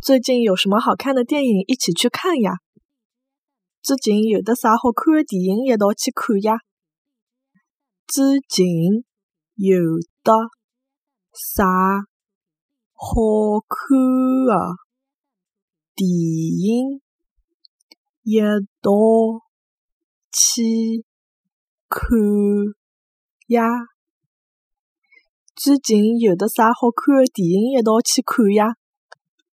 最近有什么好看的电影一起去看呀？最近有的啥好看的电影一道去看呀？最近有的啥好看的电影一道去看呀？最近有的啥好看的电影一道去看呀？